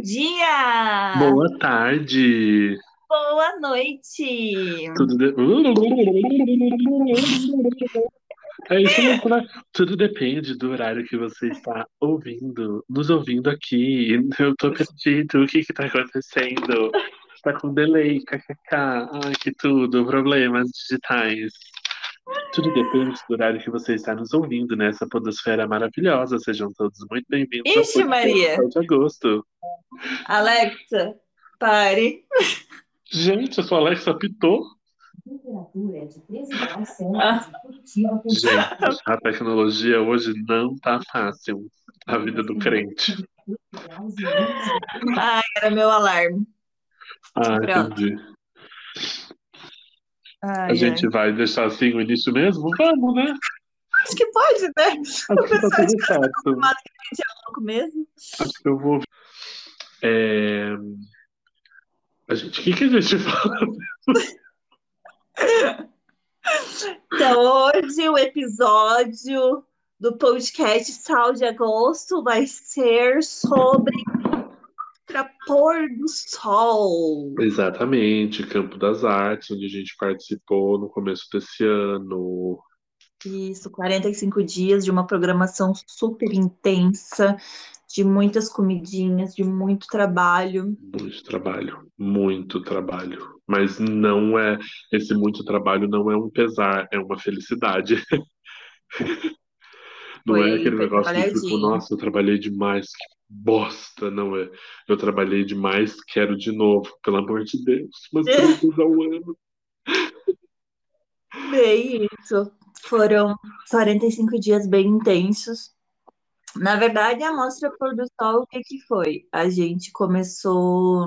Bom dia! Boa tarde! Boa noite! Tudo de... É isso mesmo, né? Tudo depende do horário que você está ouvindo, nos ouvindo aqui. Eu tô perdido, o que que tá acontecendo? Está com delay, kkk. Ai, que tudo, problemas digitais. Tudo depende do horário que você está nos ouvindo nessa podosfera maravilhosa. Sejam todos muito bem-vindos ao Ixi, podcast Maria! de agosto. Alexa, pare. Gente, a sua Alexa pitou. Temperatura é de 13 graus Ah. Celsius Gente, a tecnologia hoje não tá fácil. A vida do crente. Ai, era meu alarme. Ah, Pronto. entendi. Ai, A gente ai. vai deixar assim o início mesmo? Vamos, né? Acho que pode, né? Acho que tá pessoal tudo certo. Louco mesmo. Acho que eu vou. É... A gente, o que que a gente fala? Então, hoje o episódio do podcast Sal de Agosto vai ser sobre para pôr do sol. Exatamente, Campo das Artes, onde a gente participou no começo desse ano. Isso, 45 dias de uma programação super intensa, de muitas comidinhas, de muito trabalho. Muito trabalho, muito trabalho. Mas não é. Esse muito trabalho não é um pesar, é uma felicidade. Não Foi- é aquele negócio de tipo, nossa, eu trabalhei demais, que bosta, não é. Eu trabalhei demais, quero de novo, pelo amor de Deus, mas vezes ao ano. Bem, isso. Foram 45 dias bem intensos. Na verdade, a Mostra Pôr do Sol, o que que foi? A gente começou.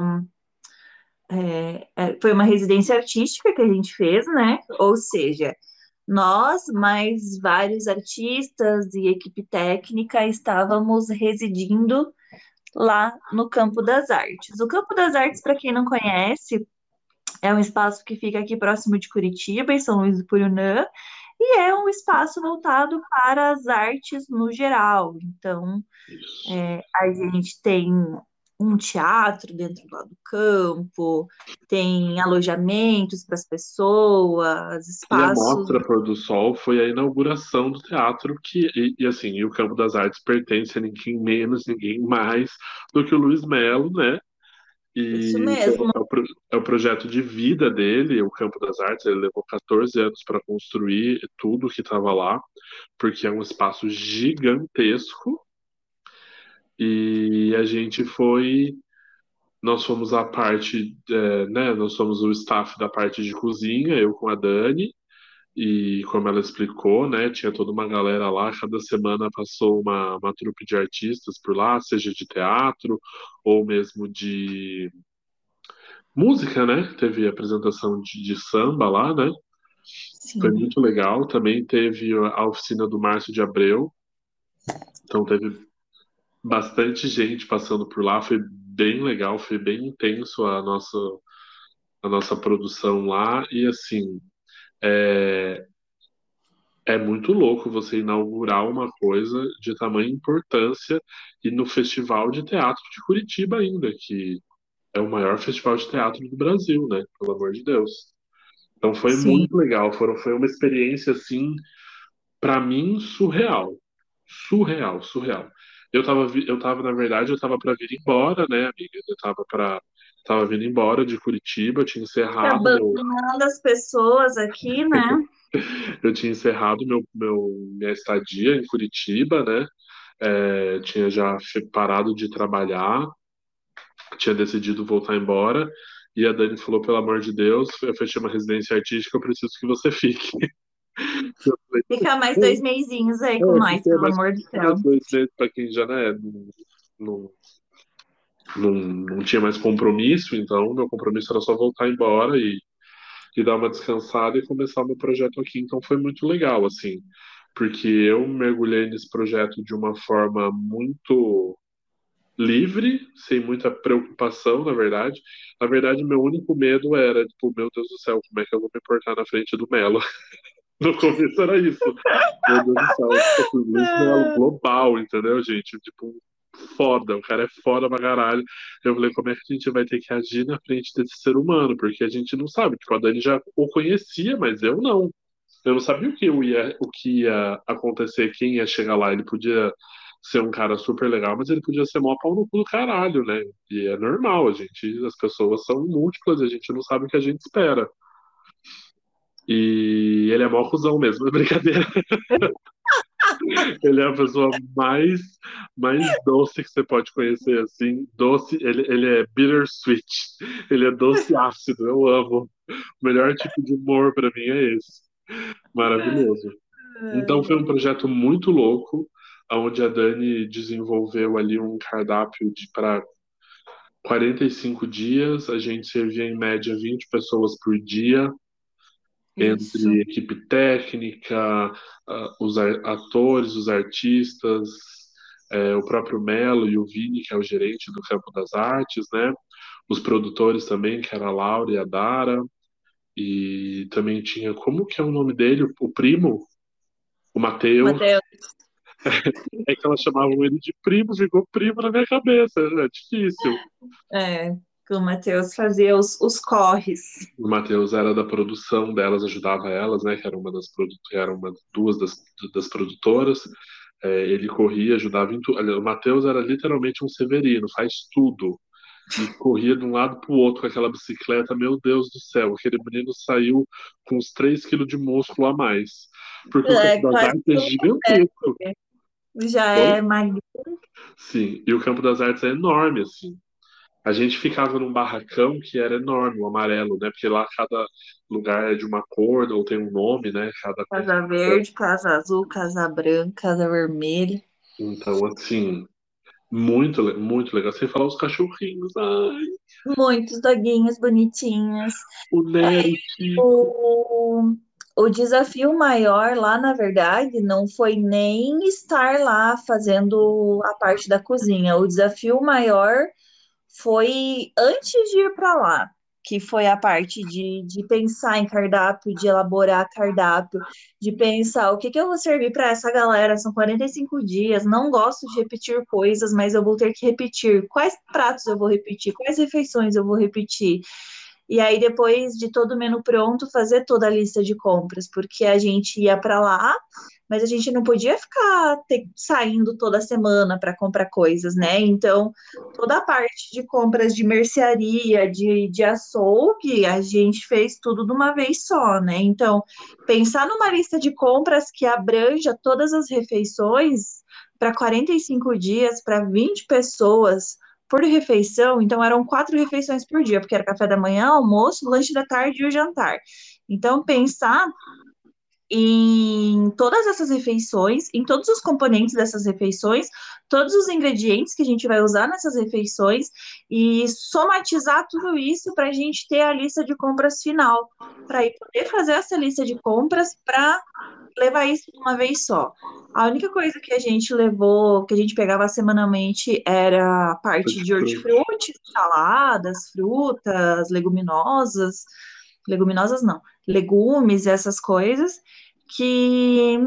é, é, foi uma residência artística que a gente fez, né? Ou seja, nós, mais vários artistas e equipe técnica, estávamos residindo lá no Campo das Artes. O Campo das Artes, para quem não conhece, é um espaço que fica aqui próximo de Curitiba, em São Luís do Purunã, e é um espaço voltado para as artes no geral. Então, é, a gente tem um teatro dentro lá do campo, tem alojamentos para as pessoas, E a espaços. Mostra Pôr do Sol foi a inauguração do teatro que, e, e, assim, e o Campo das Artes pertence a ninguém menos, ninguém mais do que o Luiz Melo, né? Isso E mesmo. é o, é o projeto de vida dele, o Campo das Artes. Ele levou 14 anos para construir tudo que estava lá, porque é um espaço gigantesco. E a gente foi, nós fomos a parte, é, né? Nós somos o staff da parte de cozinha, eu com a Dani. E como ela explicou, né, tinha toda uma galera lá, cada semana passou uma, uma trupe de artistas por lá, seja de teatro ou mesmo de música, né? Teve apresentação de, de samba lá, né? Foi Sim. muito legal. Também teve a oficina do Márcio de Abreu, então teve bastante gente passando por lá, foi bem legal, foi bem intenso a nossa, a nossa produção lá, e assim, é, É muito louco você inaugurar uma coisa de tamanha importância e no Festival de Teatro de Curitiba ainda, que é o maior festival de teatro do Brasil, né? Pelo amor de Deus. Então foi Sim. muito legal, foram, foi uma experiência assim, para mim, surreal. Surreal, surreal. Eu tava, eu tava, na verdade, eu tava para vir embora, né, amiga? Eu tava para tava vindo embora de Curitiba, eu tinha encerrado meu, Abandonando as pessoas aqui, né? eu tinha encerrado meu, meu, minha estadia em Curitiba, né? É, tinha já parado de trabalhar, tinha decidido voltar embora. E a Dani falou: pelo amor de Deus, eu fechei uma residência artística, eu preciso que você fique. Fica mais dois meizinhos aí com É, nós, pelo mais- amor de Deus. dois meses para quem já né, não, não, não, não tinha mais compromisso, então meu compromisso era só voltar embora e, e dar uma descansada e começar o meu projeto aqui. Então foi muito legal, assim, porque eu mergulhei nesse projeto de uma forma muito livre, sem muita preocupação, na verdade. Na verdade, meu único medo era, tipo, meu Deus do céu, como é que eu vou me portar na frente do Melo? No começo era isso. Meu Deus do céu, tipo, Melo global, entendeu, gente? Tipo, foda, o cara é foda pra caralho. Eu falei, como é que a gente vai ter que agir na frente desse ser humano? Porque a gente não sabe. Tipo, a Dani já o conhecia, mas eu não. Eu não sabia o que ia, o que ia acontecer, quem ia chegar lá. Ele podia ser um cara super legal, mas ele podia ser mó pau no cu do caralho, né? E é normal, a gente, as pessoas são múltiplas a gente não sabe o que a gente espera. E ele é mó cuzão mesmo, é brincadeira. ele é a pessoa mais, mais doce que você pode conhecer, assim. Doce, ele, ele é bittersweet. Ele é doce ácido, eu amo. O melhor tipo de humor para mim é esse. Maravilhoso. Então foi um projeto muito louco, onde a Dani desenvolveu ali um cardápio de para 45 dias. A gente servia em média 20 pessoas por dia entre Isso. equipe técnica, uh, os atores, os artistas, é, o próprio Melo e o Vini, que é o gerente do campo das artes, né? Os produtores também, que era a Laura e a Dara. E também tinha, como que é o nome dele? O primo? O Matheus. Mateus. É que elas chamavam ele de primo, ficou primo na minha cabeça. É difícil. É, o Matheus fazia os, os corres. O Matheus era da produção delas, ajudava elas, né? Que era uma das era uma duas das, das produtoras. É, ele corria, ajudava em tudo. O Matheus era literalmente um Severino, faz tudo. E corria de um lado para o outro com aquela bicicleta, meu Deus do céu, aquele menino saiu com uns 3 quilos de músculo a mais. Porque É, o Campo das Artes é gigantesco. Já é magrinho. Sim, e o Campo das Artes é enorme, assim. A gente ficava num barracão que era enorme, o amarelo, né? Porque lá cada lugar é de uma cor, ou tem um nome, né? Cada Casa verde, casa azul, casa branca, casa vermelha. Então, assim, muito, muito legal. Sem falar os cachorrinhos. Ai, Muitos doguinhos bonitinhos. o Nery, O, o desafio maior lá, na verdade, não foi nem estar lá fazendo a parte da cozinha. O desafio maior foi antes de ir para lá, que foi a parte de, de pensar em cardápio, de elaborar cardápio, de pensar o que que eu vou servir para essa galera. São 45 dias, não gosto de repetir coisas, mas eu vou ter que repetir. Quais pratos eu vou repetir? Quais refeições eu vou repetir? E aí, depois de todo o menu pronto, fazer toda a lista de compras, porque a gente ia para lá, mas a gente não podia ficar saindo toda semana para comprar coisas, né? Então, toda a parte de compras de mercearia, de, de açougue, a gente fez tudo de uma vez só, né? Então, pensar numa lista de compras que abranja todas as refeições para 45 dias, para 20 pessoas por refeição, então eram quatro refeições por dia, porque era café da manhã, almoço, lanche da tarde e o jantar. Então, pensar em todas essas refeições, em todos os componentes dessas refeições, todos os ingredientes que a gente vai usar nessas refeições e somatizar tudo isso para a gente ter a lista de compras final, para poder fazer essa lista de compras para levar isso de uma vez só. A única coisa que a gente levou, que a gente pegava semanalmente, era a parte de hortifruti, saladas, frutas, leguminosas, leguminosas não, legumes e essas coisas que,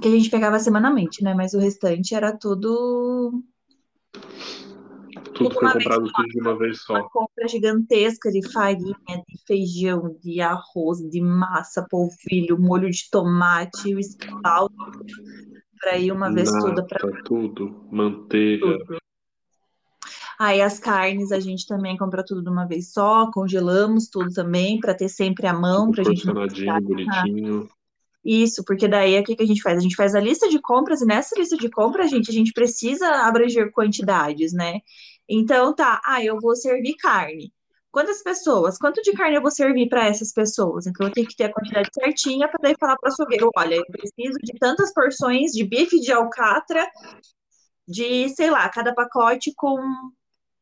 que a gente pegava semanalmente, né? Mas o restante era tudo tudo foi uma vez comprado só. tudo de uma vez só. uma compra gigantesca de farinha, de feijão, de arroz, de massa, polvilho, molho de tomate, o espaldo, para ir uma vez toda para Nata, tudo. Manteiga. tudo. Aí as carnes a gente também compra tudo de uma vez só, congelamos tudo também para ter sempre à mão, para a gente não bonitinho. Isso, porque daí o que que a gente faz? A gente faz a lista de compras e nessa lista de compras, gente, a gente precisa abranger quantidades, né? Então tá, ah, eu vou servir carne. Quantas pessoas? Quanto de carne eu vou servir para essas pessoas? Então eu tenho que ter a quantidade certinha para daí falar para o açougueiro, olha, eu preciso de tantas porções de bife de alcatra, de, sei lá, cada pacote com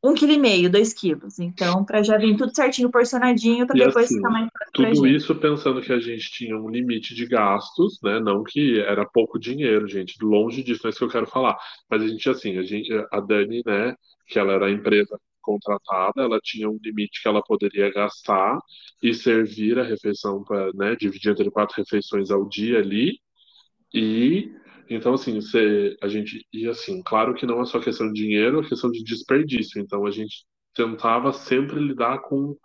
um quilo e meio, dois quilos. Então, para já vir tudo certinho, porcionadinho, para depois assim, ficar mais fácil Tudo isso pensando que a gente tinha um limite de gastos, né? Não que era pouco dinheiro, gente. Longe disso, não é isso que eu quero falar. Mas a gente, assim, a gente, a Dani, né? Que ela era a empresa contratada, ela tinha um limite que ela poderia gastar e servir a refeição para, né? Dividir entre quatro refeições ao dia ali. E então, assim, você, a gente, e assim, claro que não é só questão de dinheiro, é questão de desperdício. Então, a gente tentava sempre lidar com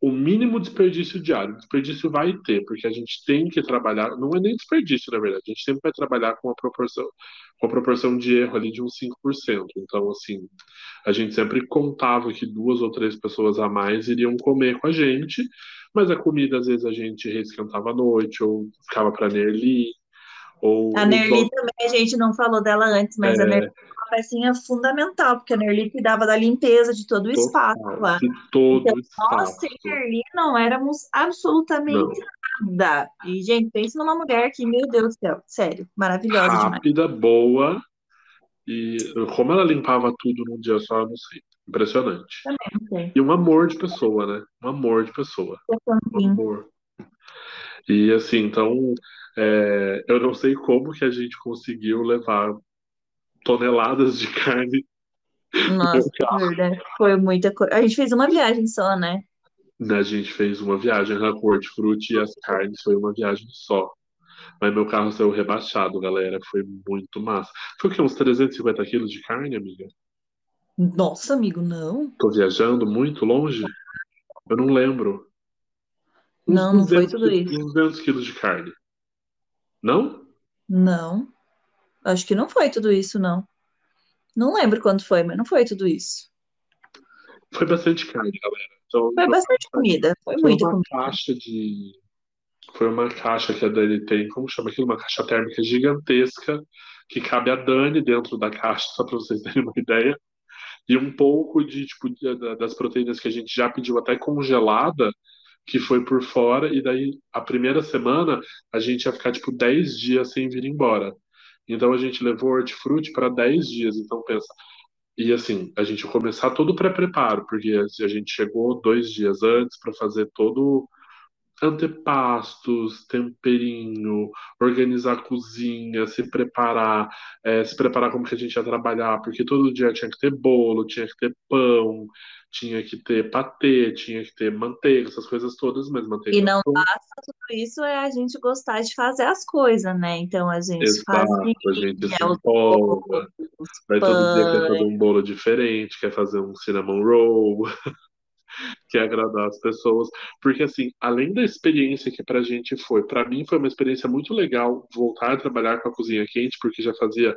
o mínimo desperdício diário. Desperdício vai ter, porque a gente tem que trabalhar, não é nem desperdício, na verdade, a gente sempre vai trabalhar com uma proporção, com a proporção de erro ali de uns 5%. Então, assim, a gente sempre contava que duas ou três pessoas a mais iriam comer com a gente, mas a comida, às vezes, a gente reesquentava à noite, ou ficava para Nerli, ou... A Nerli também, a gente não falou dela antes, mas é... a Nerli uma pecinha fundamental, porque a Nerli cuidava da limpeza de todo o Total, espaço lá. De todo então, o espaço. Nós sem Nerli não éramos absolutamente não. nada. E, gente, pense numa mulher que, meu Deus do céu, sério, maravilhosa Rápida, demais. boa. E como ela limpava tudo num dia só, eu não sei. Impressionante. Também, e um amor de pessoa, né? Um amor de pessoa. Um amor. E assim, então, é, eu não sei como que a gente conseguiu levar toneladas de carne. Nossa, verdade. Foi muita coisa. A gente fez uma viagem só, né? A gente fez uma viagem na Hortifruti e as carnes foi uma viagem só. Mas meu carro saiu rebaixado, galera. Foi muito massa. Foi o quê? Uns 350 quilos de carne, amiga? Nossa, amigo, não. Tô viajando muito longe? Eu não lembro. Uns não, não foi tudo isso. Uns 200 quilos de carne. Não? Não. Acho que não foi tudo isso, não. Não lembro quanto foi, mas não foi tudo isso. Foi bastante carne, galera. Então, foi bastante comida. Foi, foi muita uma comida. caixa de. Foi uma caixa que a Dani tem, como chama aquilo? Uma caixa térmica gigantesca que cabe a Dani dentro da caixa, só para vocês terem uma ideia. E um pouco de, tipo, das proteínas que a gente já pediu até congelada, que foi por fora, e daí a primeira semana a gente ia ficar, tipo, 10 dias sem vir embora. Então a gente levou hortifruti para 10 dias. Então pensa. E assim, a gente começar todo o pré-preparo, porque a gente chegou dois dias antes para fazer todo antepastos, temperinho, organizar a cozinha, se preparar, é, se preparar como que a gente ia trabalhar, porque todo dia tinha que ter bolo, tinha que ter pão, tinha que ter patê, tinha que ter manteiga, essas coisas todas, mas manteiga. E não basta tudo isso, é a gente gostar de fazer as coisas, né? Então a gente Exato, faz. a gente se empolga, vai todo dia quer fazer um bolo diferente, quer fazer um cinnamon roll. quer agradar as pessoas, porque assim, além da experiência que pra gente foi, pra mim foi uma experiência muito legal voltar a trabalhar com a cozinha quente, porque já fazia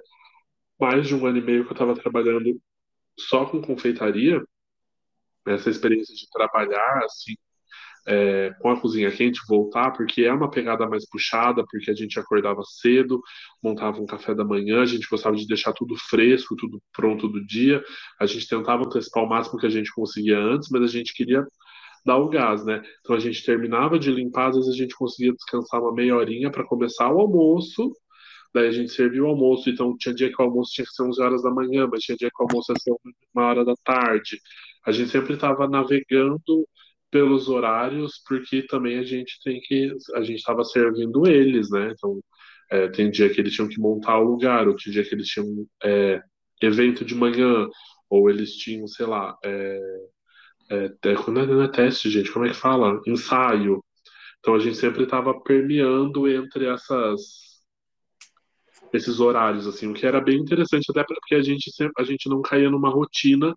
mais de um ano e meio que eu estava trabalhando só com confeitaria, essa experiência de trabalhar assim é, com a cozinha quente, voltar, porque é uma pegada mais puxada, porque a gente acordava cedo, montava um café da manhã, a gente gostava de deixar tudo fresco, tudo pronto do dia, a gente tentava antecipar o máximo que a gente conseguia antes, mas a gente queria dar o gás, né? Então a gente terminava de limpar, às vezes a gente conseguia descansar uma meia horinha para começar o almoço, daí a gente servia o almoço, então tinha dia que o almoço tinha que ser 11 horas da manhã, mas tinha dia que o almoço ia ser uma hora da tarde. A gente sempre estava navegando pelos horários, porque também a gente tem que. A gente estava servindo eles, né? Então, é, tem dia que eles tinham que montar o lugar, outro dia que eles tinham é, evento de manhã, ou eles tinham, sei lá, é, é, não é teste, gente, como é que fala? Ensaio. Então a gente sempre estava permeando entre essas esses horários, assim, o que era bem interessante, até porque a gente sempre, a gente não caía numa rotina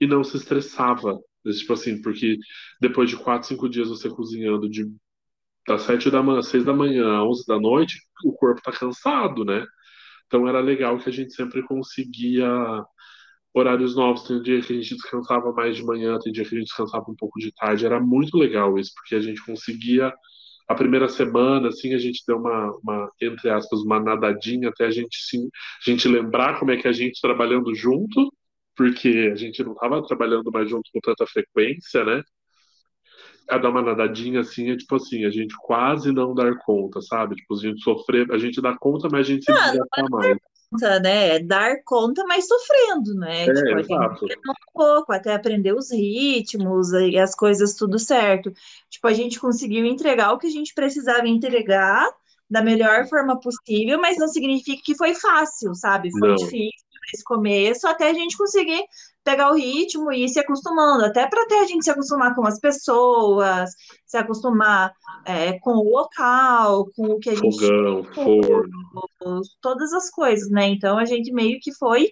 e não se estressava. Tipo assim, porque depois de quatro, cinco dias você cozinhando de das sete da manhã, seis da manhã, onze da noite, o corpo tá cansado, né? Então era legal que a gente sempre conseguia horários novos. Tem um dia que a gente descansava mais de manhã, tem dia que a gente descansava um pouco de tarde. Era muito legal isso, porque a gente conseguia a primeira semana, assim, a gente deu uma, uma, entre aspas, uma nadadinha até a gente, sim, a gente lembrar como é que a gente trabalhando junto porque a gente não estava trabalhando mais junto com tanta frequência, né? A dar uma nadadinha assim, é tipo assim, a gente quase não dar conta, sabe? Tipo, a gente sofrer, a gente dá conta, mas a gente se desgasta mais. Conta, né? É dar conta, mas sofrendo, né? É, tipo, exato. um pouco, até aprender os ritmos e as coisas tudo certo. Tipo, a gente conseguiu entregar o que a gente precisava entregar da melhor forma possível, mas não significa que foi fácil, sabe? Foi Não. difícil esse começo, até a gente conseguir pegar o ritmo e ir se acostumando, até para até a gente se acostumar com as pessoas, se acostumar é, com o local, com o que a gente Fogão, forno. todas as coisas, né? Então a gente meio que foi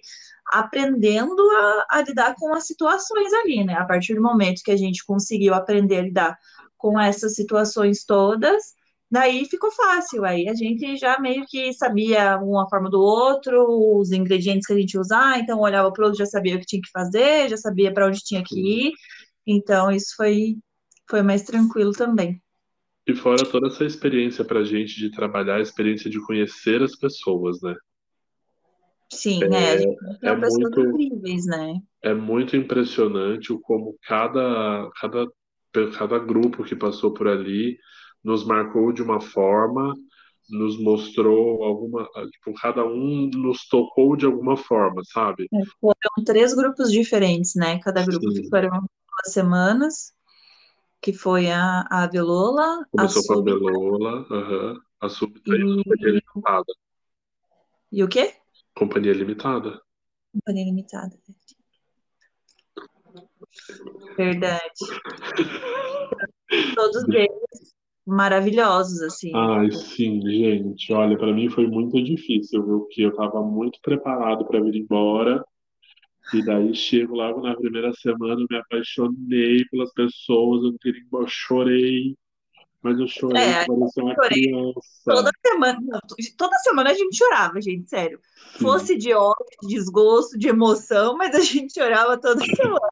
aprendendo a, a lidar com as situações ali, né? A partir do momento que a gente conseguiu aprender a lidar com essas situações todas, daí ficou fácil. Aí a gente já meio que sabia uma forma do outro, os ingredientes que a gente ia usar, então olhava para o outro, já sabia o que tinha que fazer, já sabia para onde tinha que ir. Então isso foi, foi mais tranquilo também. E fora toda essa experiência pra gente de trabalhar, a experiência de conhecer as pessoas, né? Sim, né? A gente É tem pessoas muito, incríveis, né? é muito impressionante o como cada, cada, cada grupo que passou por ali nos marcou de uma forma, nos mostrou alguma, tipo, cada um nos tocou de alguma forma, sabe? É, Foram três grupos diferentes, né? Cada grupo Sim. foram duas semanas, que foi a, a Avelola, a Começou com a Belola, aham, a Súbita e a e, Companhia Limitada. e o quê? Companhia Limitada. Companhia Limitada. Verdade. Todos eles maravilhosos, assim. Ai, sim, gente. Olha, para mim foi muito difícil, viu? Porque eu estava muito preparado para vir embora. E daí chego logo na primeira semana, eu me apaixonei pelas pessoas, eu queria ir embora, chorei, mas eu chorei É, parecia uma chorei toda criança. semana. não, toda semana a gente chorava, gente, sério. Sim. Fosse de ódio, de desgosto, de emoção, mas a gente chorava toda semana.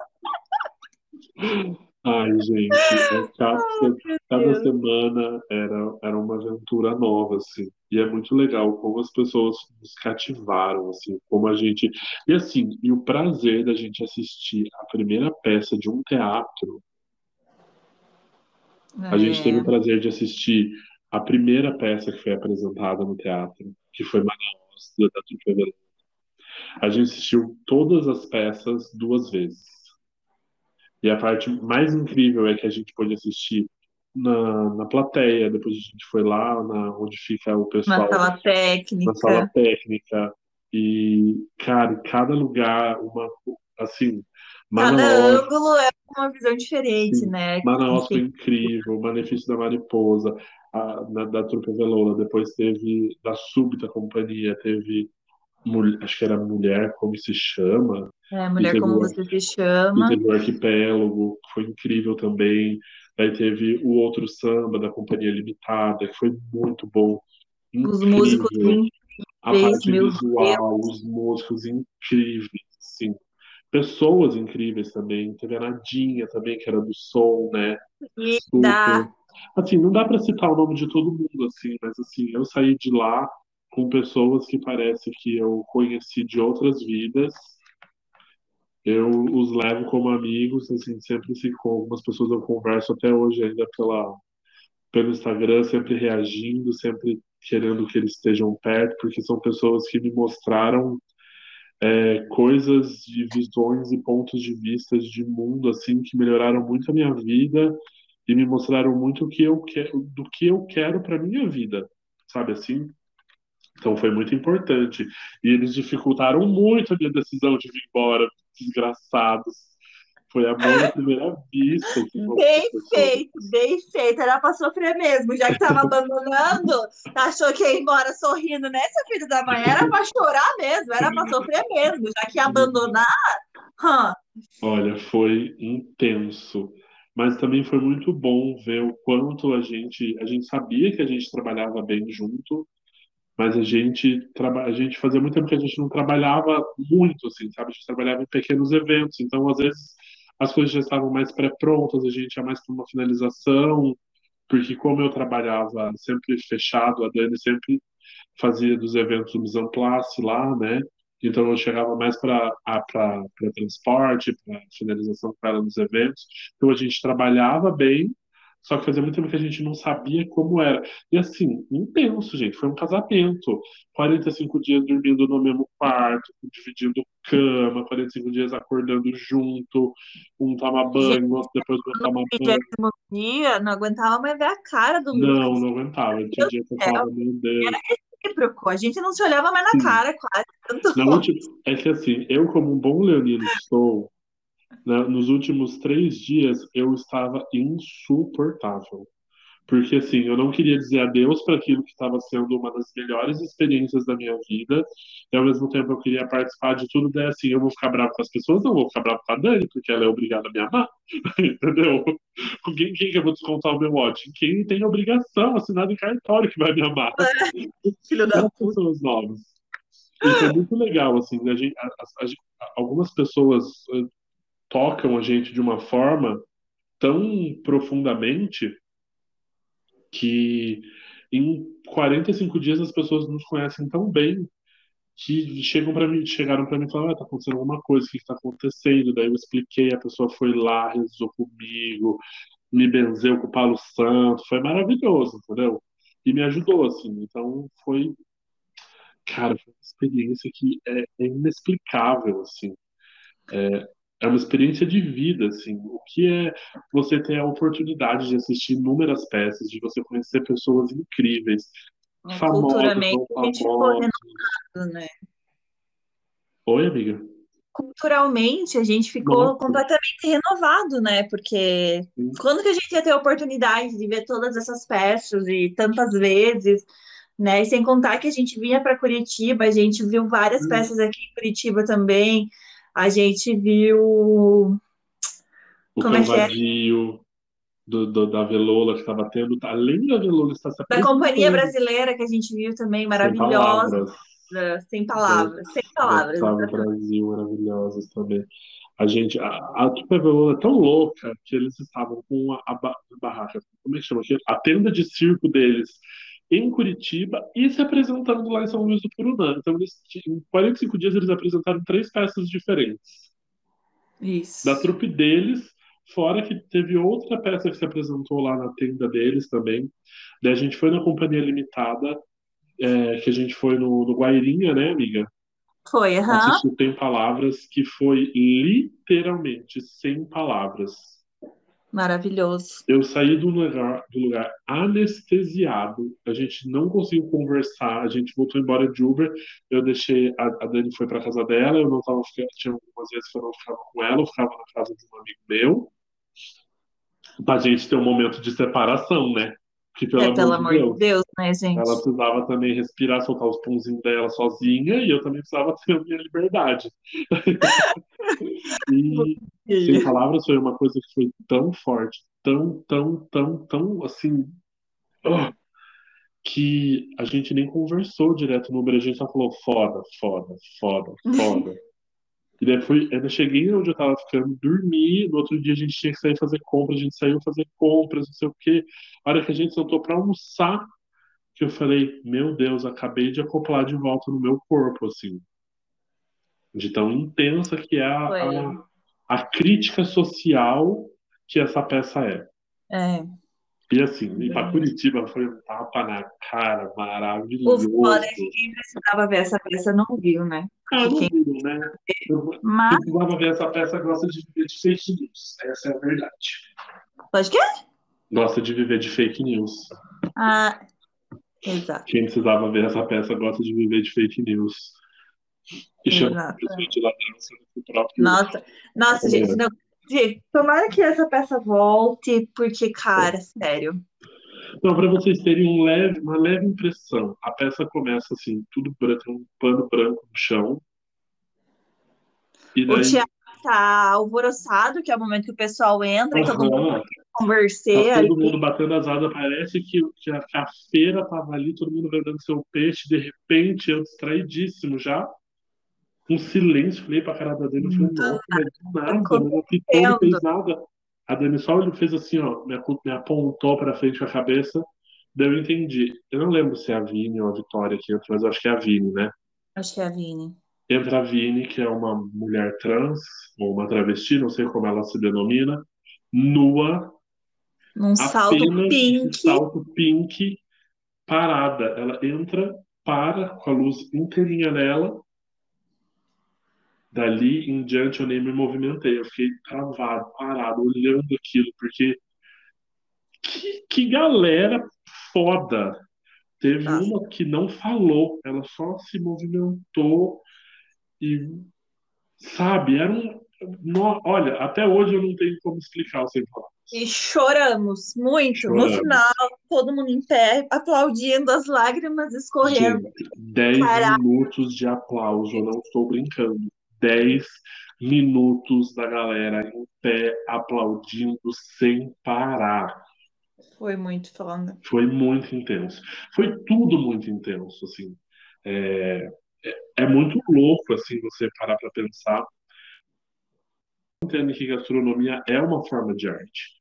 Ai, gente, é cada, Ai, cada semana era, era uma aventura nova, assim. E é muito legal como as pessoas nos cativaram, assim, como a gente. E assim, e o prazer da gente assistir a primeira peça de um teatro. A gente teve É, o prazer de assistir a primeira peça que foi apresentada no teatro, que foi Manaus, da Trupe Avelã. A gente assistiu todas as peças duas vezes. E a parte mais incrível é que a gente pôde assistir na, na plateia, depois a gente foi lá na, onde fica o na pessoal sala na sala técnica. técnica. E, cara, em cada lugar, uma, assim, Cada ângulo é uma visão diferente, sim, né? Manaus foi incrível, o Malefício da Mariposa, a, na, da Trupe Velola, depois teve da Súbita Companhia, teve, acho que era Mulher, como se chama, é, e Mulher Como Você Se e Chama. teve o Arquipélago, que foi incrível também. Aí teve o outro samba da Companhia Limitada, que foi muito bom, Os músicos incrível. A incríveis, parte meu Deus. visual, os músicos incríveis, assim. Pessoas incríveis também. Teve a Nadinha também, que era do som, né? E Super. Assim, não dá para citar o nome de todo mundo, assim, mas assim, eu saí de lá com pessoas que parece que eu conheci de outras vidas. Eu os levo como amigos, assim, sempre se com algumas pessoas eu converso até hoje ainda pela, pelo Instagram, sempre reagindo, sempre querendo que eles estejam perto, porque são pessoas que me mostraram é, coisas de visões e pontos de vista de mundo assim que melhoraram muito a minha vida e me mostraram muito o que eu quero, do que eu quero para minha vida, sabe assim? Então foi muito importante. E eles dificultaram muito a minha decisão de vir embora, desgraçados. Foi amor à primeira vista Bem feito, bem feito. Era pra sofrer mesmo, já que tava abandonando, achou que ia embora sorrindo, né, seu filho da mãe? Era pra chorar mesmo, era pra sofrer mesmo, já que ia abandonar. hã, Olha, foi intenso, mas também foi muito bom ver o quanto a gente, a gente sabia que a gente trabalhava bem junto, mas a gente, a gente fazia muito tempo que a gente não trabalhava muito, assim, sabe? A gente trabalhava em pequenos eventos, então às vezes as coisas já estavam mais pré-prontas, a gente ia mais para uma finalização, porque como eu trabalhava sempre fechado, a Dani sempre fazia dos eventos o mise en place lá, né? Então eu chegava mais para para transporte, para finalização ela nos eventos. Então a gente trabalhava bem, só que fazia muito tempo que a gente não sabia como era. E assim, intenso, gente. Foi um casamento. 45 dias dormindo no mesmo quarto, dividindo cama, 45 dias acordando junto, um toma Gente, banho, outro depois do outro no toma banho. dia, não aguentava mais ver a cara do Não, Lucas. não aguentava. Meu Tinha dia que eu falava, meu Deus. Era recíproco. A gente não se olhava mais na Sim. cara, quase. Tanto Na última, é que assim, eu como um bom leonino que sou, né, nos últimos três dias eu estava insuportável. Porque assim, eu não queria dizer adeus para aquilo que estava sendo uma das melhores experiências da minha vida, e ao mesmo tempo eu queria participar de tudo, daí assim, eu vou ficar bravo com as pessoas, não vou ficar bravo com a Dani, porque ela é obrigada a me amar, entendeu? Com quem, quem que eu vou descontar o meu ódio? Quem tem obrigação, assinado em cartório que vai me amar. filho da Não pessoas novas. Isso é muito legal, assim, a gente, a- a- algumas pessoas tocam a gente de uma forma tão profundamente que em 45 dias as pessoas nos conhecem tão bem que chegam para mim, chegaram para mim e falaram, ah, tá acontecendo alguma coisa, o que que tá acontecendo? Daí eu expliquei, a pessoa foi lá, rezou comigo, me benzeu com o Palo Santo, foi maravilhoso, entendeu? E me ajudou, assim, então foi, cara, foi uma experiência que é, é inexplicável, assim, é, é uma experiência de vida, assim, o que é você ter a oportunidade de assistir inúmeras peças, de você conhecer pessoas incríveis, famosas, Culturalmente, a gente ficou renovado, né? Oi, amiga? Culturalmente, a gente ficou Nossa. completamente renovado, né? Porque Sim. quando que a gente ia ter a oportunidade de ver todas essas peças e tantas vezes, né? E sem contar que a gente vinha para Curitiba, a gente viu várias Sim. peças aqui em Curitiba também. A gente viu O Como é que é? Do, do- da Velola que estava tendo, tá- além da Velola estar se da Companhia Brasileira que a gente viu também, sem maravilhosa, palavras, sem palavras, sem palavras. Gustavo Brasil, maravilhosos também. A gente, a, a Trupe Velola é tão louca que eles estavam com a, a ba- a barraca, como é que chama aquilo? A tenda de circo deles em Curitiba e se apresentando lá em São Luís do Purunã. Então, eles, em 45 dias, eles apresentaram três peças diferentes. Isso. da trupe deles, fora que teve outra peça que se apresentou lá na tenda deles também. Daí a gente foi na Companhia Limitada, é, que a gente foi no, no Guairinha, né, amiga? Foi, aham. Assistiu Sem Palavras, que foi literalmente sem palavras. Maravilhoso. Eu saí do lugar, do lugar anestesiado, a gente não conseguiu conversar, a gente voltou embora de Uber, eu deixei, a, a Dani foi para casa dela, eu não tava ficando, tinha algumas vezes que eu não ficava com ela, eu ficava na casa de um amigo meu, pra gente ter um momento de separação, né? Que pelo É, pelo amor de amor de Deus, Deus, né, gente? ela precisava também respirar, soltar os punzinhos dela sozinha, e eu também precisava ter a minha liberdade. E sem palavras foi uma coisa que foi tão forte, tão, tão, tão, tão assim, ah, que a gente nem conversou direto no Uber, a gente só falou foda, foda, foda, foda. E daí fui, ainda cheguei onde eu tava ficando, dormi, no outro dia a gente tinha que sair fazer compras, a gente saiu fazer compras, não sei o quê. A hora que a gente sentou pra almoçar, que eu falei, meu Deus, acabei de acoplar de volta no meu corpo, assim. De tão intensa que é a, a, a crítica social que essa peça é. É. E assim, ir pra Curitiba foi um tapa na cara O maravilhoso. foda é que quem precisava ver essa peça não viu, né? Ah, não Quem- viram, né? Mas, precisava ver essa peça, gosta de viver de fake news. Essa é a verdade. pode que? Gosta de viver de fake news. Ah, exato. Quem precisava ver essa peça gosta de viver de fake news. E chama de ladrão sendo que o próprio. Nossa, nossa, É. gente, não. Tomara que essa peça volte, porque, cara, sério. Não, para vocês terem um leve, uma leve impressão, a peça começa assim, tudo branco, um pano branco no chão. E O daí teatro tá alvoroçado, que é o momento que o pessoal entra e todo mundo conversar Tá ali. todo mundo batendo as asas, parece que, que, a, que a feira tava ali, todo mundo vendendo seu peixe, de repente, eu distraidíssimo já. Um silêncio, falei pra cara da Dani, falei, Do nossa, mas do nada, acontecendo. não apitou, não fez nada. A Dani só ele fez assim, ó, me, apontou pra frente com a cabeça, daí eu entendi. Eu não lembro se é a Vini ou a Vitória que entra, mas eu acho que é a Vini, né? Acho que é a Vini. Entra a Vini, que é uma mulher trans, ou uma travesti, não sei como ela se denomina, nua, Num salto pink. salto pink, parada. Ela entra, para com a luz inteirinha nela. Dali em diante eu nem me movimentei. Eu fiquei travado, parado, olhando aquilo, porque que, que galera foda! Teve Nossa. uma que não falou, ela só se movimentou e, sabe, era um. no- olha, até hoje eu não tenho como explicar o sem falar. E choramos muito. No Choramos. final, todo mundo em pé, aplaudindo, as lágrimas escorrendo. Gente, 10 Caraca. minutos de aplauso, eu não estou brincando. 10 minutos da galera em pé aplaudindo sem parar. Foi muito foda. Foi muito intenso. Foi tudo muito intenso, assim. É, é, é muito louco, assim, você parar para pensar. Entendo que gastronomia é uma forma de arte.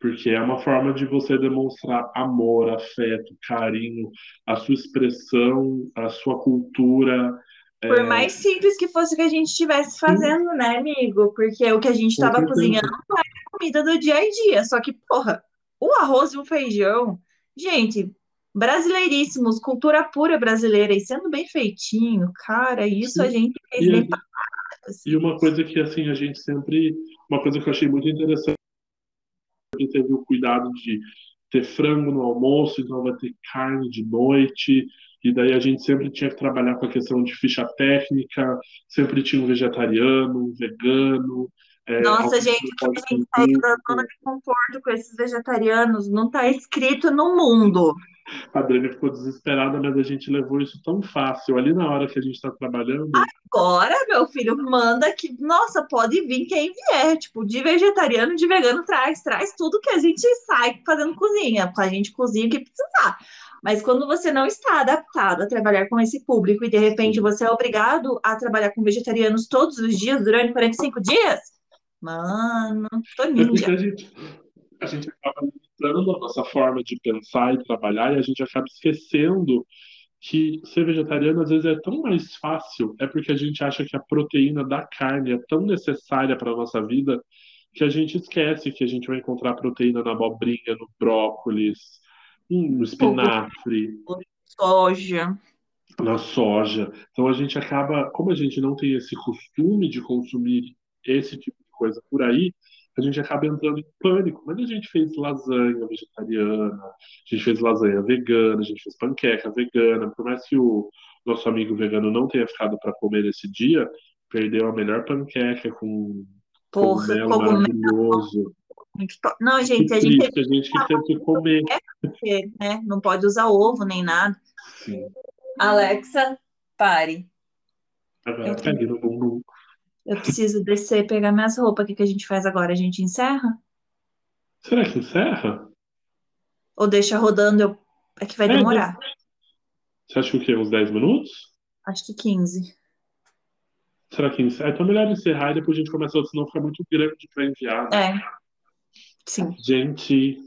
Porque é uma forma de você demonstrar amor, afeto, carinho, a sua expressão, a sua cultura. Por É, mais simples que fosse o que a gente estivesse fazendo, né, amigo? Porque o que a gente estava cozinhando era a comida do dia a dia. Só que, porra, o arroz e o feijão, gente, brasileiríssimos, cultura pura brasileira, e sendo bem feitinho, cara, isso a Sim. gente fez E, bem a- pra assim. e uma coisa que assim a gente sempre, uma coisa que eu achei muito interessante, teve o cuidado de ter frango no almoço, então vai ter carne de noite, e daí a gente sempre tinha que trabalhar com a questão de ficha técnica, sempre tinha um vegetariano, um vegano, é, Nossa, gente, que a gente saiu da zona de conforto com esses vegetarianos, não tá escrito no mundo. A Dani ficou desesperada, mas a gente levou isso tão fácil. Ali na hora que a gente está trabalhando, Agora, meu filho, manda que, nossa, pode vir quem vier, tipo, de vegetariano, de vegano, traz, traz tudo que a gente sai fazendo cozinha, a gente cozinha o que precisar. Mas quando você não está adaptado a trabalhar com esse público e de repente você é obrigado a trabalhar com vegetarianos todos os dias durante 45 dias, mano, tô É ninja. a gente, a gente acaba limitando a nossa forma de pensar e trabalhar e a gente acaba esquecendo que ser vegetariano às vezes é tão mais fácil, é porque a gente acha que a proteína da carne é tão necessária para a nossa vida que a gente esquece que a gente vai encontrar proteína na abobrinha, no brócolis, no espinafre, Soja. na soja. Então a gente acaba, como a gente não tem esse costume de consumir esse tipo de coisa por aí, a gente acaba entrando em pânico. Mas a gente fez lasanha vegetariana, a gente fez lasanha vegana, a gente fez panqueca vegana. Por mais que o nosso amigo vegano não tenha ficado para comer esse dia, perdeu a melhor panqueca com Porra, cogumelo cogumelo. maravilhoso. To- Não, gente, a gente triste, a gente que teve que comer. teve, né? Não pode usar ovo nem nada. Sim. Alexa, pare. Agora Eu pegue no bumbum. Eu preciso descer e pegar minhas roupas. O que que a gente faz agora? A gente encerra? Será que encerra? Ou deixa rodando? Eu... É que vai É, demorar. Você acha que o quê? Uns 10 minutos? Acho que 15. Será que encerra? Então é melhor encerrar e depois a gente começa outro, senão fica muito grande para enviar. né? É. Sim. Gente,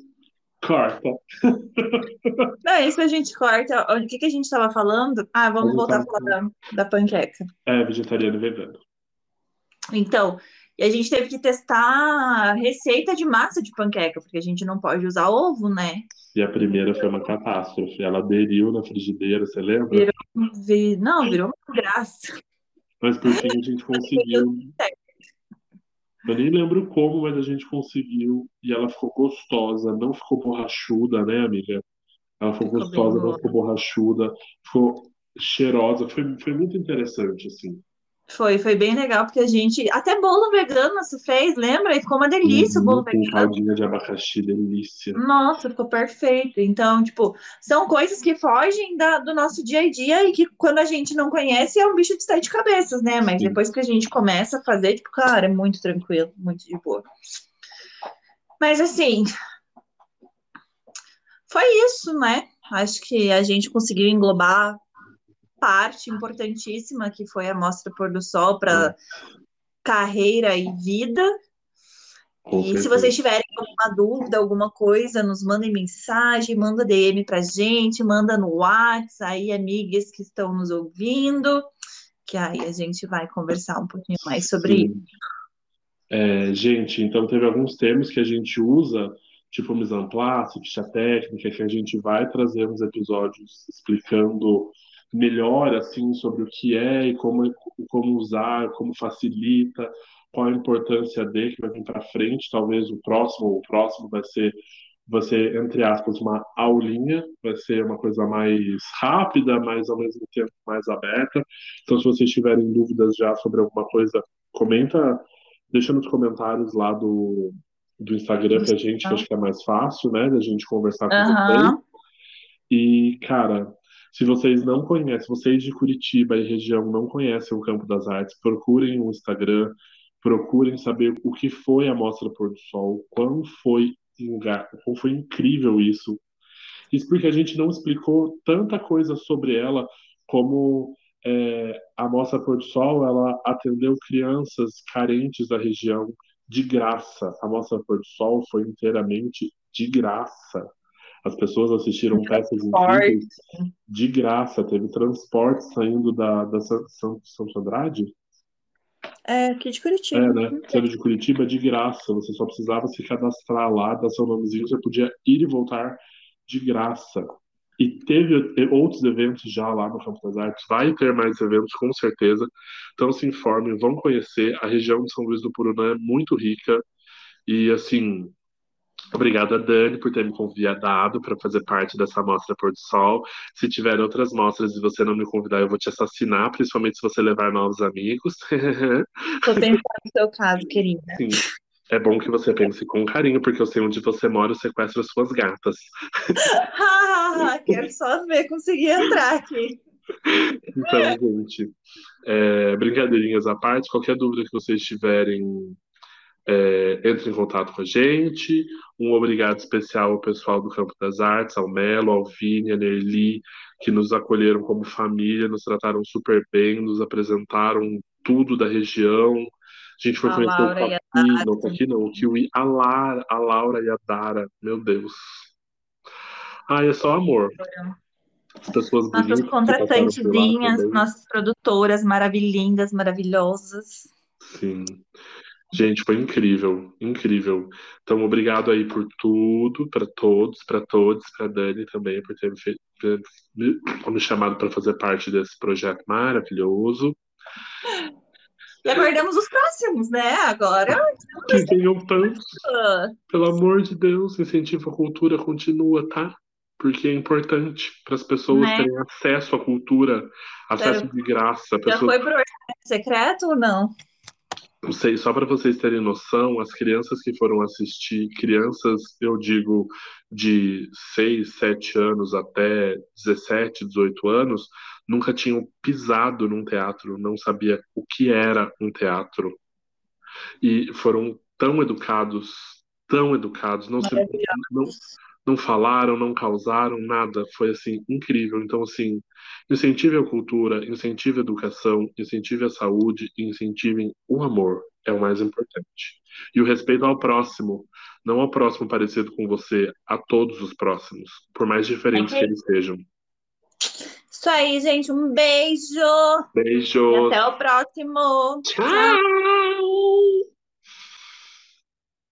corta. Não, é isso que a gente corta. O que que a gente estava falando? Ah, vamos voltar a falar da, da panqueca. É, vegetariano e vegano. Então, e a gente teve que testar a receita de massa de panqueca, porque a gente não pode usar ovo, né? E a primeira foi uma catástrofe. Ela aderiu na frigideira, você lembra? Virou, vi- não, virou uma graça. Mas por fim a gente conseguiu. Eu nem lembro como, mas a gente conseguiu. E ela ficou gostosa, não ficou borrachuda, né, amiga? Ela ficou gostosa, não ficou borrachuda, ficou cheirosa. Foi, foi muito interessante, assim. Foi, foi bem legal, porque a gente. Até bolo vegano você fez, lembra? E ficou uma delícia o bolo Uhum, vegano. caldinha de abacaxi, delícia. Nossa, ficou perfeito. Então, tipo, são coisas que fogem da- do nosso dia a dia e que quando a gente não conhece é um bicho de sete cabeças, né? Mas Sim. depois que a gente começa a fazer, tipo, cara, é muito tranquilo, muito de boa. Mas assim, foi isso, né? Acho que a gente conseguiu englobar parte importantíssima que foi a Mostra Pôr do Sol para carreira e vida. Com E se certeza. vocês tiverem alguma dúvida, alguma coisa, nos mandem mensagem, manda DM pra gente, manda no WhatsApp, aí amigas que estão nos ouvindo, que aí a gente vai conversar um pouquinho mais sobre Sim. isso. É, gente, então teve alguns termos que a gente usa, tipo mise en place, ficha técnica, que a gente vai trazer uns episódios explicando melhor assim sobre o que é e como, como usar, como facilita, qual a importância de que vai vir para frente. Talvez o próximo, o próximo vai ser vai ser, entre aspas, uma aulinha, vai ser uma coisa mais rápida, mas ao mesmo tempo mais aberta. Então, se vocês tiverem dúvidas já sobre alguma coisa, comenta, deixa nos comentários lá do, do Instagram pra gente, que acho que é mais fácil, né, da gente conversar com vocês. Aham. E, cara, se vocês não conhecem, vocês de Curitiba e região não conhecem o Campo das Artes, procurem o Instagram, procurem saber o que foi a Mostra Pôr do Sol, quando foi, como foi incrível isso. Isso porque a gente não explicou tanta coisa sobre ela, como é, a Mostra Pôr do Sol, ela atendeu crianças carentes da região de graça. A Mostra Pôr do Sol foi inteiramente de graça. As pessoas assistiram peças incríveis de graça. Teve transporte saindo da, da San- Santos Andrade, É, aqui de Curitiba. é, né? Saindo de Curitiba de graça. Você só precisava se cadastrar lá, dar seu nomezinho, você podia ir e voltar de graça. E teve te- outros eventos já lá no Campo das Artes. Vai ter mais eventos, com certeza. Então se informem, vão conhecer. A região de São Luís do Purunã é muito rica. E assim, obrigado a Dani por ter me convidado para fazer parte dessa mostra Pôr do Sol. Se tiver outras mostras e você não me convidar, eu vou te assassinar, principalmente se você levar novos amigos. Tô pensando no seu caso, querida. Sim. É bom que você pense com carinho, porque eu sei onde você mora, eu sequestro as suas gatas. Quero só ver conseguir entrar aqui. Então, gente, é, brincadeirinhas à parte, qualquer dúvida que vocês tiverem, é, entre em contato com a gente. Um obrigado especial ao pessoal do Campo das Artes, ao Melo, ao Vini, a Nerli, que nos acolheram como família, nos trataram super bem, nos apresentaram tudo da região. A gente foi A conhecer Laura o e não, não, o Kiwi, a, Lara, a Laura e a Dara, meu Deus. Ai, é só amor. As pessoas Nossas contratantezinhas, nossas produtoras maravilhindas, maravilhosas. Sim. Gente, foi incrível, incrível. Então, obrigado aí por tudo, para todos, para todos, para Dani também por ter me, fe- ter me chamado para fazer parte desse projeto maravilhoso. E aguardamos os próximos, né? Agora. Que venham tantos, ah, pelo amor de Deus, incentivo à cultura, continua, tá? Porque é importante para as pessoas Né? terem acesso à cultura, acesso de graça. Já Pessoas foi pro orçamento secreto ou não? Não sei, só para vocês terem noção, as crianças que foram assistir, crianças, eu digo, de 6, 7 anos até 17, 18 anos, nunca tinham pisado num teatro, não sabia o que era um teatro. E foram tão educados, tão educados, não se, não, não falaram, não causaram nada, foi assim incrível. Então assim, incentive a cultura, incentive a educação, incentive a saúde, incentivem o amor, é o mais importante. E o respeito ao próximo, não ao próximo parecido com você, a todos os próximos, por mais diferentes que eles sejam. Isso aí, gente. Um beijo. E Beijos. até o próximo. Tchau.